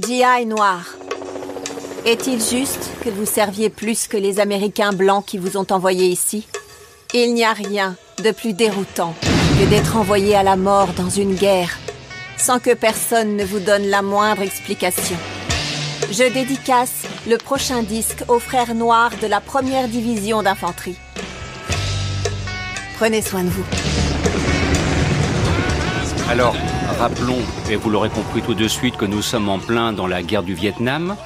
GI noir. Est-il juste que vous serviez plus que les Américains blancs qui vous ont envoyé ici? Il n'y a rien de plus déroutant que d'être envoyé à la mort dans une guerre sans que personne ne vous donne la moindre explication. Je dédicace le prochain disque aux frères noirs de la première division d'infanterie. Prenez soin de vous. Alors, rappelons, et vous l'aurez compris tout de suite, que nous sommes en plein dans la guerre du Vietnam.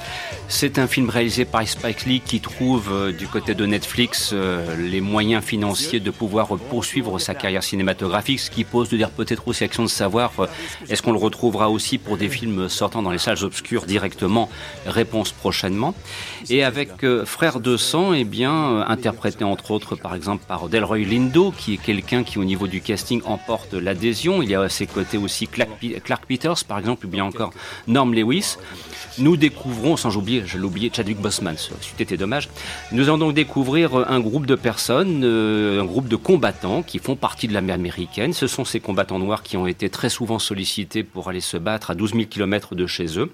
C'est un film réalisé par Spike Lee qui trouve euh, du côté de Netflix euh, les moyens financiers de pouvoir poursuivre sa carrière cinématographique, ce qui pose de dire peut-être aussi action de savoir euh, est-ce qu'on le retrouvera aussi pour des films sortant dans les salles obscures directement? Réponse prochainement. Et avec Frère de sang, eh bien interprété entre autres par exemple par Delroy Lindo, qui est quelqu'un qui au niveau du casting emporte l'adhésion. Il y a à ses côtés aussi Clark Peters par exemple, ou bien encore Norm Lewis. Nous découvrons, sans oublier je l'ai oublié, Chadwick Boseman, c'était dommage. Nous allons donc découvrir un groupe de personnes, euh, un groupe de combattants qui font partie de l'armée américaine. Ce sont ces combattants noirs qui ont été très souvent sollicités pour aller se battre à 12 000 km de chez eux.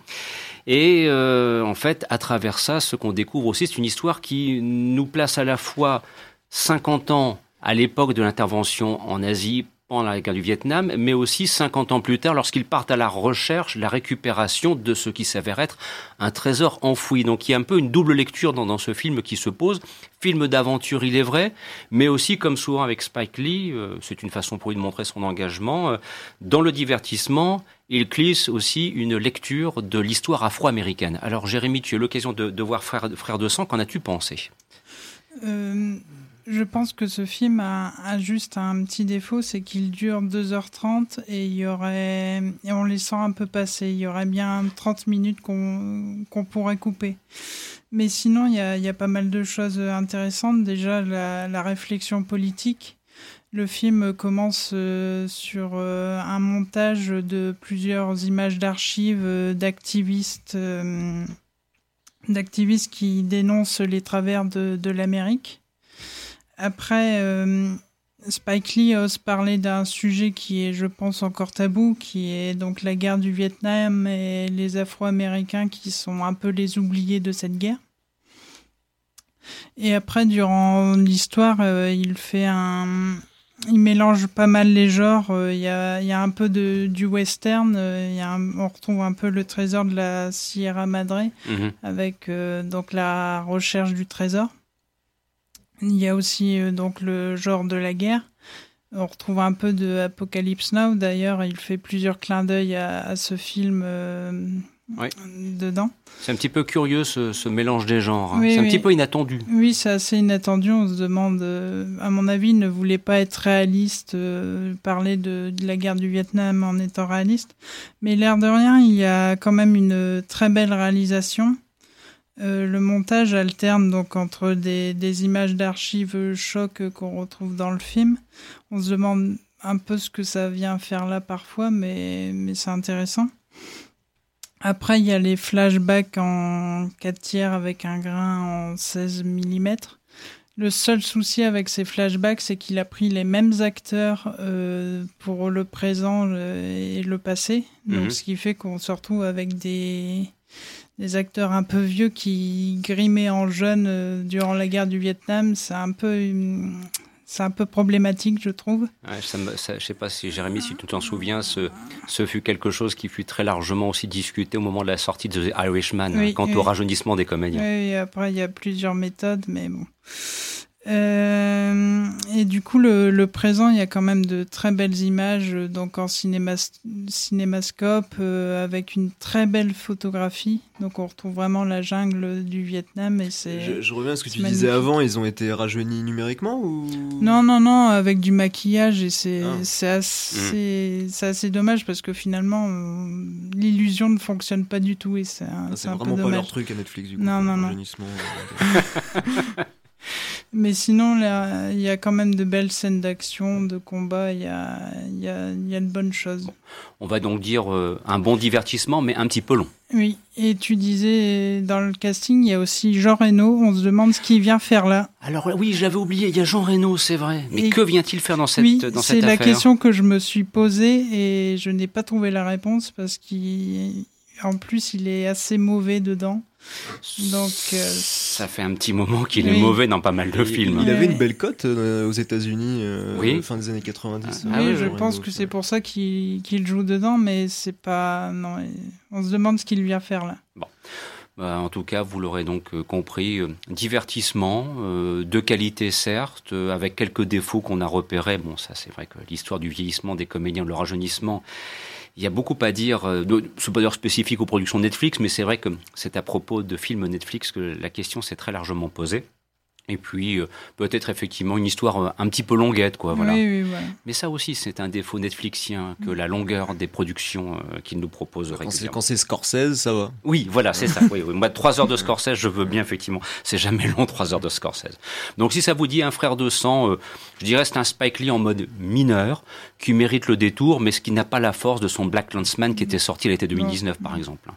Et euh, en fait, à travers ça, ce qu'on découvre aussi, c'est une histoire qui nous place à la fois 50 ans à l'époque de l'intervention en Asie pendant la guerre du Vietnam, mais aussi 50 ans plus tard lorsqu'ils partent à la recherche, la récupération de ce qui s'avère être un trésor enfoui. Donc il y a un peu une double lecture dans, ce film qui se pose. Film d'aventure, il est vrai, mais aussi, comme souvent avec Spike Lee, euh, c'est une façon pour lui de montrer son engagement, euh, dans le divertissement, il glisse aussi une lecture de l'histoire afro-américaine. Alors Jérémy, tu as l'occasion de, voir Frère, Frère de sang, qu'en as-tu pensé? Euh, je pense que ce film a, juste un petit défaut, c'est qu'il dure 2h30 et il y aurait, et on les sent un peu passer. Il y aurait bien 30 minutes qu'on pourrait couper. Mais sinon, il y, a, pas mal de choses intéressantes. Déjà, la, réflexion politique. Le film commence euh, sur euh, un montage de plusieurs images d'archives euh, d'activistes, d'activistes qui dénoncent les travers de l'Amérique. Après, euh, Spike Lee ose parler d'un sujet qui est, je pense, encore tabou, qui est donc la guerre du Vietnam et les Afro-Américains qui sont un peu les oubliés de cette guerre. Et après, durant l'histoire, euh, il fait un, il mélange pas mal les genres. Euh, il y, a, y, a, un peu de, du western. y a on retrouve un peu le trésor de la Sierra Madre mhm. avec donc la recherche du trésor. Il y a aussi euh, donc le genre de la guerre. On retrouve un peu de Apocalypse Now. D'ailleurs, il fait plusieurs clins d'œil à, ce film euh, dedans. C'est un petit peu curieux ce, mélange des genres. Hein. c'est un petit peu inattendu. Oui, c'est assez inattendu. On se demande, euh, à mon avis, il ne voulait pas être réaliste, parler de, de, la guerre du Vietnam en étant réaliste. Mais l'air de rien, il y a quand même une très belle réalisation. Euh, le montage alterne donc entre des, images d'archives choc qu'on retrouve dans le film. On se demande un peu ce que ça vient faire là parfois, mais, mais c'est intéressant. Après, il y a les flashbacks en 4 tiers avec un grain en 16 mm. Le seul souci avec ces flashbacks, c'est qu'il a pris les mêmes acteurs euh, pour le présent et le passé. Donc, mhm. ce qui fait qu'on se retrouve avec des, des acteurs un peu vieux qui grimaient en jeunes euh, durant la guerre du Vietnam, c'est un peu c'est un peu problématique, je trouve. Ouais, ça ne sais pas si Jérémy, si tu t'en souviens, ce, ce, fut quelque chose qui fut très largement aussi discuté au moment de la sortie de The Irishman, quant au rajeunissement des comédiens. Oui, après il y a plusieurs méthodes, mais bon. Euh, et du coup, le, le, présent, il y a quand même de très belles images, euh, donc en cinémascope, euh, avec une très belle photographie. Donc, on retrouve vraiment la jungle du Vietnam. Et c'est. Je, reviens à ce que tu disais avant. Ils ont été rajeunis numériquement ou? Non, non, non, avec du maquillage. Et c'est ah. c'est assez, mm. assez dommage parce que finalement, l'illusion ne fonctionne pas du tout. Et c'est ah, vraiment pas leur truc à Netflix du coup. Non, non, non. Mais sinon, il y a quand même de belles scènes d'action, de combat, il y a, y, a, y a de bonnes choses. On va donc dire euh, un bon divertissement, mais un petit peu long. Oui, et tu disais, dans le casting, il y a aussi Jean Reno, on se demande ce qu'il vient faire là. Alors oui, j'avais oublié, il y a Jean Reno, c'est vrai. Mais que vient-il faire dans cette, oui, dans C'est la question que je me suis posée et je n'ai pas trouvé la réponse parce qu'il en plus, il est assez mauvais dedans. Donc, euh, ça fait un petit moment qu'il est mauvais dans pas mal de Il- films. Il, avait une belle cote euh, aux États-Unis euh, Oui. fin des années 90. Ah oui, oui, je pense que c'est pour ça qu'il joue dedans, mais c'est pas. Non, on se demande ce qu'il vient faire là. Bah, en tout cas, vous l'aurez donc compris, divertissement, euh, de qualité certes, avec quelques défauts qu'on a repérés. Bon, ça c'est vrai que l'histoire du vieillissement des comédiens, le rajeunissement, il y a beaucoup à dire. Euh, de- c'est pas d'ailleurs spécifique aux productions Netflix, mais c'est vrai que c'est à propos de films Netflix que la question s'est très largement posée. Et puis euh, peut-être effectivement une histoire euh, un petit peu longuette, quoi. Voilà. Oui, oui, voilà. Mais ça aussi, c'est un défaut Netflixien que la longueur des productions euh, qu'ils nous c'est, régulièrement. quand c'est Scorsese, ça va. Oui, voilà, c'est ça. Oui, oui. Moi, trois heures de Scorsese, je veux bien, effectivement. C'est jamais long, trois heures de Scorsese. Donc, si ça vous dit un frère de sang, euh, je dirais c'est un Spike Lee en mode mineur, qui mérite le détour, mais ce qui n'a pas la force de son Black Landsman qui était sorti l'été 2019, par exemple.